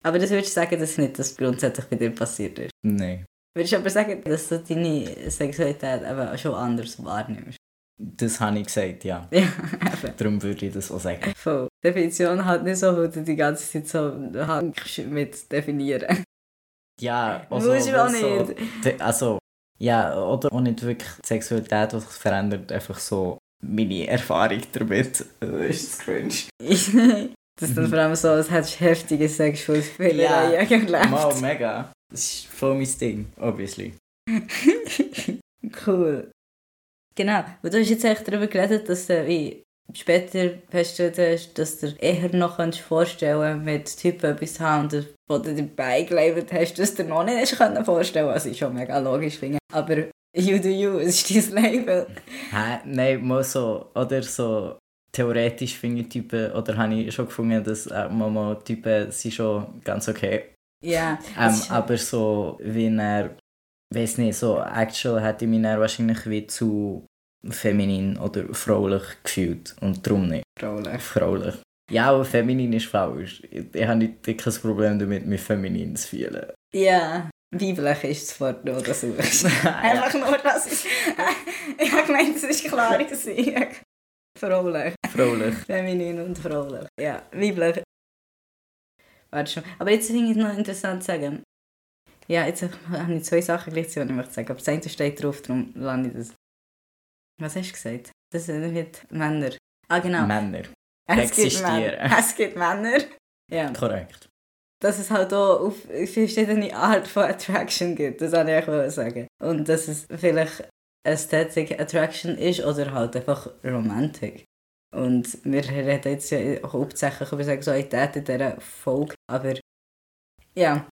Aber das würdest du sagen, dass nicht das grundsätzlich bei dir passiert ist. Nein. Würdest du aber sagen, dass du deine Sexualität eben schon anders wahrnimmst? Das habe ich gesagt, ja. Ja, Darum würde ich das auch sagen. Voll. Definition halt nicht so, weil du die ganze Zeit so mit definieren. Ja, also, Muss ich auch nicht. So, also, ja, oder auch nicht wirklich die Sexualität, die sich verändert, einfach so meine Erfahrung damit. Das ist cringe. das ist dann vor allem so, als hättest du heftige Sexualspiele ja, erlebt. Wow, mega. Das ist voll mein Ding, obviously. cool. Genau, und du hast jetzt echt darüber geredet, dass du wie später festgestellt hast, dass du eher noch vorstellen kannst, mit Typen etwas haben und wo du dir beigelebt hast, dass du dir noch nicht vorstellen was ich schon mega logisch finde. Aber you do you, es ist dein Label. Hä? Nein, mal so, oder so theoretisch finde ich Typen, oder habe ich schon gefunden, dass äh, mal Typen sind schon ganz okay. Ja. Yeah, ähm, aber so, wie er, weiß nicht, so actual hätte ich mich dann wahrscheinlich wie zu feminin oder fraulich gefühlt und darum nicht. Fraulich. Fraulich. Ja, aber feminin ist falsch. Ich, habe nicht kein Problem damit, mich feminin zu fühlen. Ja, weiblich ist das Wort, das du. Einfach nur, dass ich... ich habe gemeint, es ist klar gewesen. Fraulich. Fraulich. Feminin und fraulich. Ja, weiblich. Warte schon. Aber jetzt finde ich es noch interessant zu sagen. Ja, jetzt habe ich zwei Sachen gleichzeitig, die ich möchte sagen. Aber das eine steht drauf, darum lande ich das. Was hast du gesagt? Das sind Männer. Ah, genau. Männer. Es existieren. Gibt Männer. Es gibt Männer. Ja. Korrekt. Dass es halt auch auf verschiedene Art von Attraction gibt, das wollte ich auch sagen. Und dass es vielleicht Aesthetic Attraction ist oder halt einfach Romantik. Und wir reden jetzt ja auch hauptsächlich über Sexualität in dieser Folge, aber ja,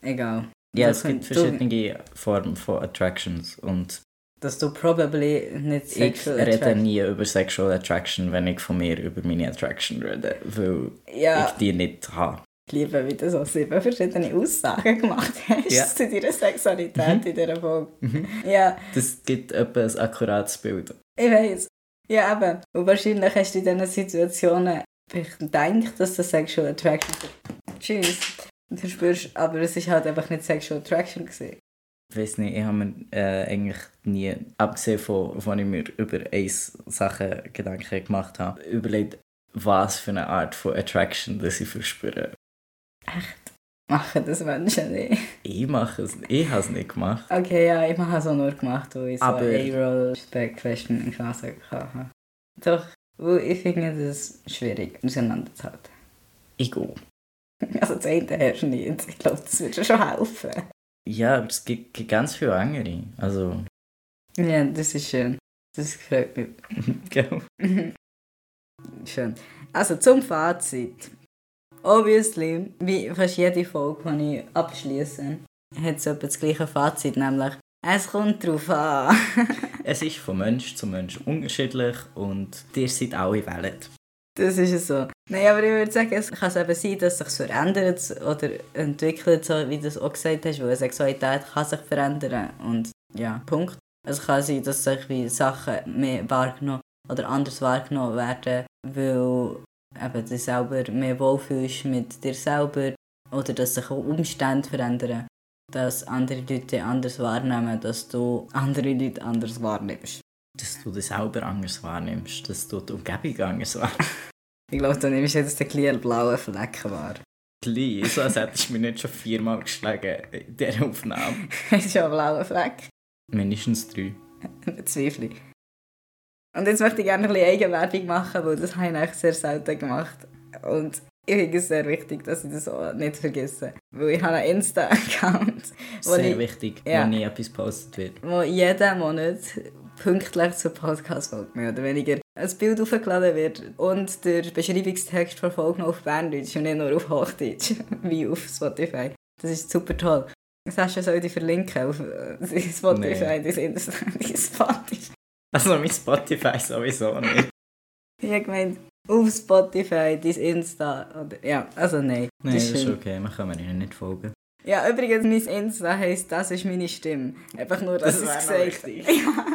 egal. Ja, es gibt verschiedene Formen von Attractions und dass du probably nicht sexual Ich rede nie über Sexual Attraction, wenn ich von mir über meine Attraction rede, weil ja. ich die nicht habe. Ich liebe, wie du so sieben verschiedene Aussagen gemacht hast ja. zu deiner Sexualität mhm. in dieser Folge. Mhm. Ja. Das gibt etwa ein akkurates Bild. Ich weiß. Ja, eben. Und wahrscheinlich hast du in diesen Situationen gedacht, dass das Sexual Attraction ist. Tschüss. Du spürst, aber es war halt einfach nicht Sexual Attraction. Gewesen. Ich weiß nicht, ich habe mir äh, eigentlich nie, abgesehen von, von ich mir über eine Sache Gedanken gemacht habe, überlegt, was für eine Art von Attraction das ich verspüre. Echt? Machen das Menschen nicht? Ich mache es Ich habe es nicht gemacht. Okay, ja, ich habe es auch nur gemacht, weil ich so Aber... A-Roll Spec Question in Klasse hatte. Doch, weil ich finde das schwierig, auseinanderzuhalten. Ich gehe. Also das eine hast du nicht. Ich glaube, das würde schon helfen. Ja, aber es gibt ganz viele andere. Also. Ja, das ist schön. Das gefällt mir. genau. schön. Also zum Fazit. Obviously, wie fast jede Folge, die ich abschließe, hat es etwa das gleiche Fazit, nämlich es kommt drauf an. es ist von Mensch zu Mensch unterschiedlich und ihr seid alle wählt. Das ist es so. Nein, aber ich würde sagen, es kann eben sein, dass es sich verändert oder entwickelt, so wie du es auch gesagt hast, weil Sexualität kann sich verändern und ja, Punkt. Es kann sein, dass sich wie Sachen mehr wahrgenommen oder anders wahrgenommen werden, weil eben du selber mehr wohlfühlst mit dir selber oder dass sich auch Umstände verändern, dass andere Leute anders wahrnehmen, dass du andere Leute anders wahrnimmst dass du dich selber anders wahrnimmst, dass du die Umgebung anders wahrnimmst. ich glaube, du nimmst jetzt den kleinen blauen Flecken wahr. Klein, so als hättest du mich nicht schon viermal geschlagen in dieser Aufnahme. Hast du schon einen blauen Fleck? Mindestens drei. Bezweifle Und jetzt möchte ich gerne ein bisschen Eigenwerbung machen, weil das habe ich eigentlich sehr selten gemacht. Und ich finde es sehr wichtig, dass ich das auch nicht vergesse. Weil ich habe einen Insta-Account. Sehr ich, wichtig, ja, wo nie etwas gepostet wird. Wo jeden Monat pünktlich zur Podcast-Folge, mehr oder weniger, ein Bild aufgeladen wird und der Beschreibungstext von Folge noch auf Berndeutsch und nicht nur auf Hochdeutsch, wie auf Spotify. Das ist super toll. Sascha soll ich verlinken auf äh, Spotify, nee. dein Spotify. Also mein Spotify sowieso nicht. ich habe gemeint, auf Spotify, dein Insta. Oder, ja, also nein. Nein, das, ist okay, man kann mir nicht folgen. Ja, übrigens, mein Insta heisst, das ist meine Stimme. Einfach nur, dass das es gesagt Ja.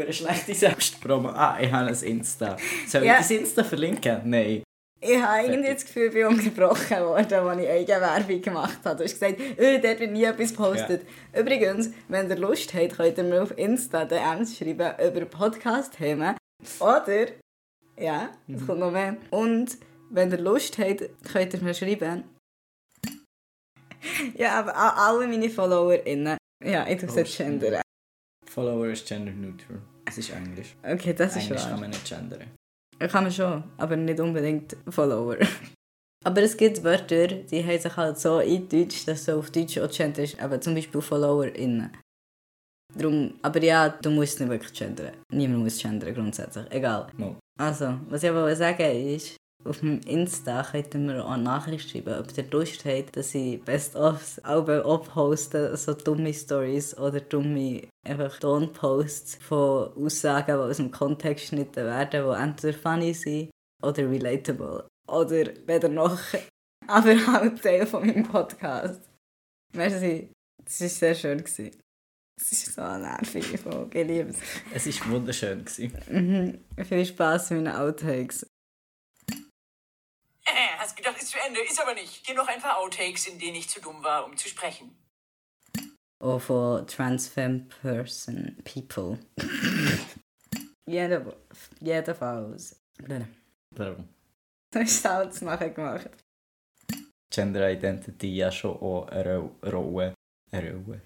Eine schlechte Selbstpromo. Ah, ich habe ein Insta. Soll ja. ich das Insta verlinken? Nein. Ich habe irgendwie das Gefühl, ich bin unterbrochen worden, als ich Eigenwerbung gemacht habe. Du hast gesagt, oh, dort wird nie etwas gepostet. Ja. Übrigens, wenn ihr Lust habt, könnt ihr mir auf Insta DMs schreiben über Podcast-Themen. Oder, ja, es mhm. kommt noch mehr. Und wenn ihr Lust habt, könnt ihr mir schreiben. ja, aber alle meine FollowerInnen, ja, ich tue es jetzt gendern. Follower ist gender neutral. Es ist Englisch. Okay, das ist Englisch wahr. kann man nicht gendern. Kann man schon, aber nicht unbedingt Follower. aber es gibt Wörter, die haben sich halt so eingedeutscht, dass so auf Deutsch auch gendern ist. Aber zum Beispiel FollowerInnen. Darum, aber ja, du musst nicht wirklich gendern. Niemand muss gendern, grundsätzlich. Egal. No. Also, was ich aber sagen ist, auf dem Insta könnt ihr mir auch eine Nachricht schreiben, ob ihr Lust habt, dass ich Best-ofs Alben abposte, so dumme Stories oder dumme einfach Ton-Posts von Aussagen, die aus dem Kontext geschnitten werden, die entweder funny sind oder relatable. Oder weder noch, aber auch Teil von meinem Podcast. Merci, das war sehr schön. Es war so eine nervige Folge, ich liebe es. Es war wunderschön. Mhm. Viel Spaß mit meinen Outtakes. Hast gedacht, ist zu Ende, ist aber nicht. Hier noch ein paar Outtakes, in denen ich zu dumm war, um zu sprechen. Oh, for Transfem Person, People. Jeder, jedenfalls. Warum? Das ist alles nachher gemacht. Gender Identity ja schon auch eine Rolle. Eine Rolle.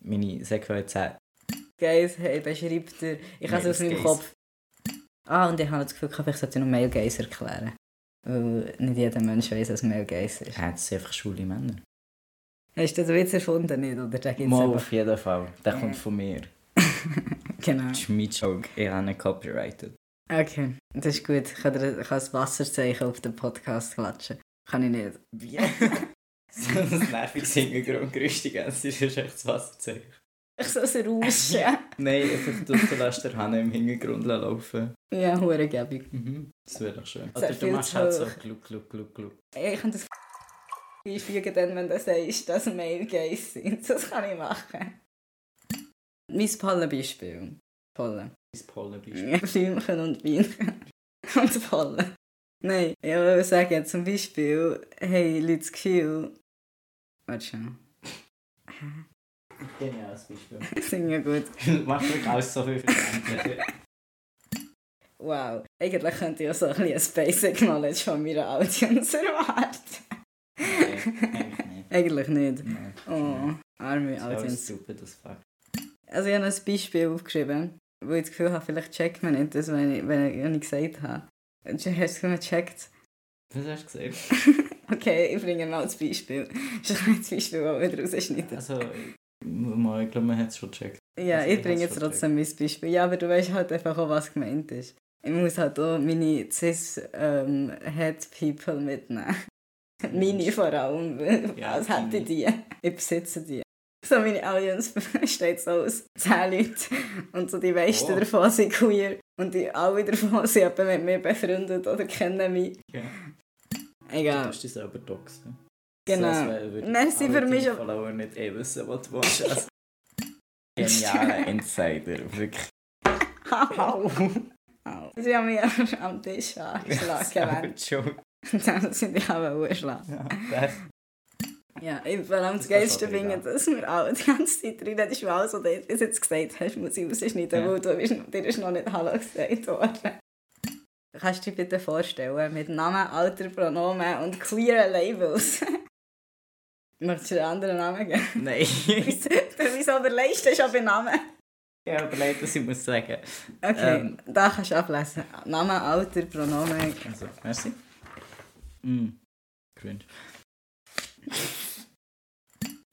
Meine Sexualität. Gays, hey, beschreibt er. Ich habe es aus meinem Kopf. Ah, und ich habe das Gefühl, ich sollte noch Male Gays erklären. Weil nicht jeder Mensch weiß, was Male Gays ist. Ja, das sind einfach schwule Männer. Hast du den Witz erfunden, nicht? Oder der gibt's Mal auf jeden Fall. Der kommt von mir. genau. Das ist mein Joke. Ich habe nicht copyrighted. Okay, das ist gut. Ich kann, dir, ich kann das Wasserzeichen auf den Podcast klatschen. Kann ich nicht. Wie? so ein nerviges Hintergrundgerüst Zeit ist echt das Wasserzeichen. Ich so ein Rauschen. Nein, einfach du, du lässt den Hanne im Hintergrund laufen. Ja, hurengebig. Mhm. Das wäre doch schön. Oder du machst halt so gluck, gluck, gluck, gluck. Ich kann das einfügen, dann, wenn du sagst, dass Male Gays sind. Das kann ich machen. Mein Pollenbeispiel. Pollen. Mein Pollenbeispiel. Blümchen und Bienchen. und Pollen. Nein, ich würde sagen, zum Beispiel, hey, Leute Gefühl... Warte schon. Geniales Beispiel. Singen gut. Machst du alles so viel verständlich. Wow. Eigentlich könnte ich auch so ein bisschen Basic Knowledge von meiner Audience erwarten. Nein, eigentlich nicht. Nein. Oh, arme Audience. Das super, das Fakt. Also ich habe ein Beispiel aufgeschrieben, wo ich das Gefühl habe, vielleicht checkt man nicht das, wenn ich, wenn ich gesagt habe. Hast du es gecheckt? Was hast du gesagt? okay, ich bringe mal das Beispiel. Das ist ein Beispiel, das wir daraus rausschneiden. Also, ich glaube, man hat es schon gecheckt. Ja, also, ich bringe jetzt trotzdem mein Beispiel. Ja, aber du weißt halt einfach auch, was gemeint ist. Ich muss halt auch meine Cis-Head-People ähm, mitnehmen. meine vor allem, ja, als hätte ich die. Ich besitze die. So meine Audience besteht so aus 10 Leuten und so die meisten oh. davon sind queer und die alle davon sind mit mir befreundet oder kennen mich. Ja. Egal. Du hast dich selber doxen. Genau. So, Merci für mich. Ich Follower nicht eh wissen, was du machst. Also, genialer Insider, wirklich. Au. Au. Sie haben mich am Tisch angeschlagen. Schon. Dann sind die aber angeschlagen. Ja, ja, ich vor allem das Geilste finde, dass wir auch die ganze Zeit reden. Das ist alles, was du jetzt gesagt hast, muss ich rausschneiden, ja. weil du bist, dir ist noch nicht Hallo gesagt worden. Kannst du dir bitte vorstellen, mit Namen, Alter, Pronomen und queeren Labels. Möchtest du einen anderen Namen geben? Nein. Wieso überlegst du schon bei Namen? Ja, überlegt, was ich muss sagen. Okay, ähm, da kannst du ablesen. Name, Alter, Pronomen. Also, merci. Mm. Cringe.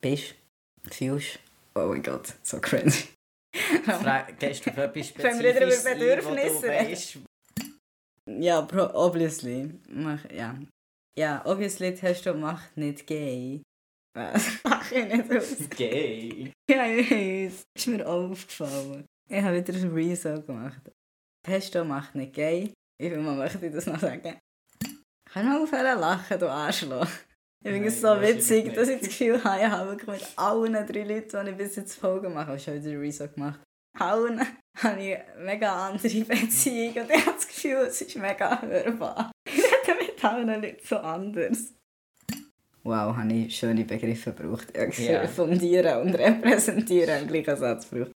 Bist, fühlst, oh mein Gott, so cringe. Gehst du auf etwas Spezifisches Wenn wir wieder über Bedürfnisse reden. Ja, obviously. Ja. Ja, obviously, Testo macht nicht gay. Mach ich nicht aus. Gay? Ja, ich weiß. Ist mir aufgefallen. Ich habe wieder ein Rezo gemacht. Testo macht nicht gay. Ich will mal, möchte ich das noch sagen. Kann mal aufhören lachen, du Arschloch. Ich finde es so witzig, dass ich das Gefühl habe, ich habe mit allen drei Leuten, die ich bis jetzt Folgen mache, habe ich schon wieder Rezo gemacht. Allen habe ich mega andere Beziehung und ich habe das Gefühl, es ist mega hörbar. Ich rede mit allen Leuten so anders. Wow, habe ich schöne Begriffe gebraucht. Yeah. fundieren und repräsentieren im gleichen Satz gebraucht.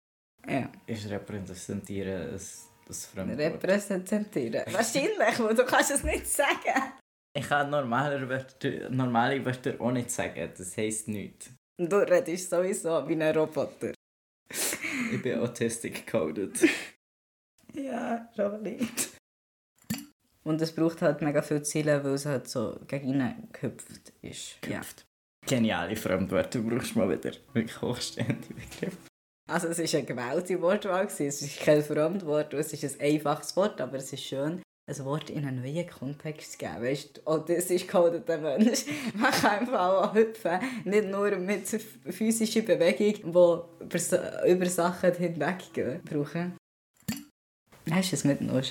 Ja. Ist repräsentieren ein, ein Fremdwort? Repräsentieren. Wahrscheinlich, weil du kannst es nicht sagen. Ich kann normale Wörter, normale Wörter auch nicht sagen, das heisst nichts. Du redest sowieso wie ein Roboter. Ich bin autistic coded. Ja, schon nicht. Und es braucht halt mega viel Ziele, weil es halt so gegen ihn gehüpft ist. Ja. Geniale Fremdwörter brauchst du mal wieder. Wirklich hochstehende Begriffe. Also es war eine gewählte Wortwahl. Es ist kein Fremdwort, es ist ein einfaches Wort, aber es ist schön, ein Wort in einen neuen Kontext zu geben. Weißt du, oh, das ist gecodeter Mensch. Man kann einfach auch hüpfen, nicht nur mit physischer Bewegung, die über, Sa- über Sachen hinweggehen brauchen. Hast du es mitgenommen?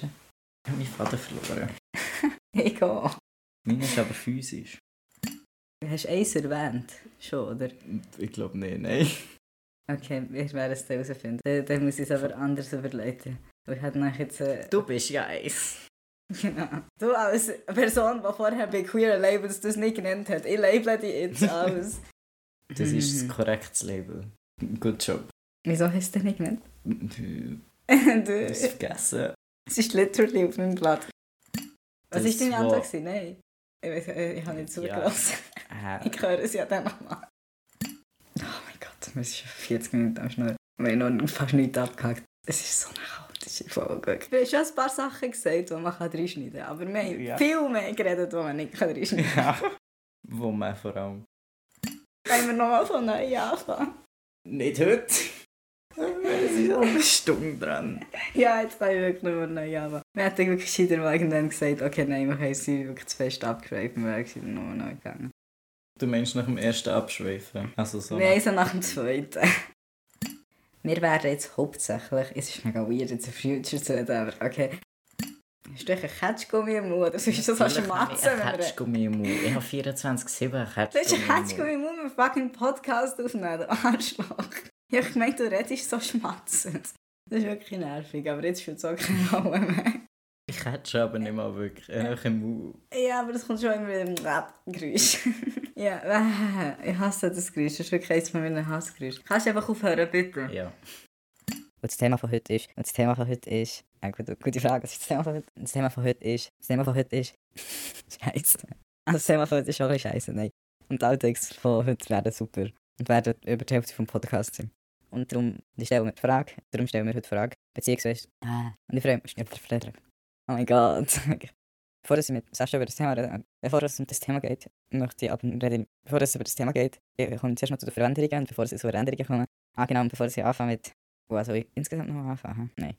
Ich habe meinen Vater verloren. Auch. Meine ist aber physisch. Du hast eins erwähnt, schon, oder? Ich glaube nicht, nein. Okay, wir werden es herausfinden. Dann, dann muss ich es aber anders überleiten. Ich hätte noch jetzt... Äh, Du bist ja eins. Genau. Du als Person, die vorher bei Queer Labels das nicht genannt hat, ich label dich jetzt als... Das ist das korrektes Label. Good job. Wieso hast du das nicht genannt? Du du, hast es vergessen. Es ist literally auf meinem Blatt. Was Das war deine Antwort? gewesen? Nein. Ich, äh, ich habe nicht zugelassen. Äh, Ich höre es ja dann nochmal. Oh mein Gott, wir sind schon 40 Minuten am Schnur. Wir haben noch fast nichts abgehakt. Es ist so eine chaotische Folge. Wir haben schon ein paar Sachen gesagt, die man reinschneiden kann. Aber wir haben Ja. viel mehr geredet, die man nicht reinschneiden kann. ja. Wo man vor allem. Wollen wir nochmal von neu anfangen? Nicht heute. Es ist eine Stunde dran. Ja, jetzt kann ich wirklich mehr neu anfangen. Wir hätten wirklich gescheiter mal irgendwann gesagt, okay, nein, wir haben sie wirklich zu fest abgeschrieben, wir wären gescheiter nochmal neu gegangen. Du meinst nach dem ersten Abschweifen. Also so. Nein, so nach dem zweiten. Wir werden jetzt hauptsächlich, es ist mega weird, jetzt ein Future zu reden, aber okay. Hast du einen Ketschgummi im Mund? Das ist so Natürlich habe ich wir... Ketschgummi im Mund. Ich habe 24-7 Du hast Ketschgummi im Mund. Ketschgummi im Mund, wir fucking Podcast aufnehmen, du Arschloch. Ich habe gemeint, du redest so schmatzend. Das ist wirklich nervig, aber jetzt spielt es auch keine Rolle mehr. Ich ketsche aber nicht mal wirklich. Einfach im Mund. Ja, aber das kommt schon immer mit dem Rap-Geräusch. ja, äh, ich hasse das Geräusch. Das ist wirklich eines von meinen Hassgeräuschen. Kannst du einfach aufhören, bitte? Ja. Und das Thema von heute ist, und das Thema von heute ist, ja, gute, gute Frage, was ist das Thema von heute? Das Thema von heute ist, das Thema von heute ist, scheiße. Also das Thema von heute ist auch scheiße, nein. Und die Outtakes von heute werden super und werden über die Hälfte vom Podcast sein. Und darum stellen wir die Frage, darum stellen wir heute die Frage, beziehungsweise, ah, und ich freue mich. Oh mein Gott. Bevor ich mit Sascha über das Thema rede, bevor es um das Thema geht, möchte ich aber reden, bevor es über das Thema geht, ich komme zuerst noch zu den Veränderungen und bevor es zu Veränderungen kommen, ah genau, und bevor ich anfange mit, oh, also ich insgesamt noch anfangen? Nein.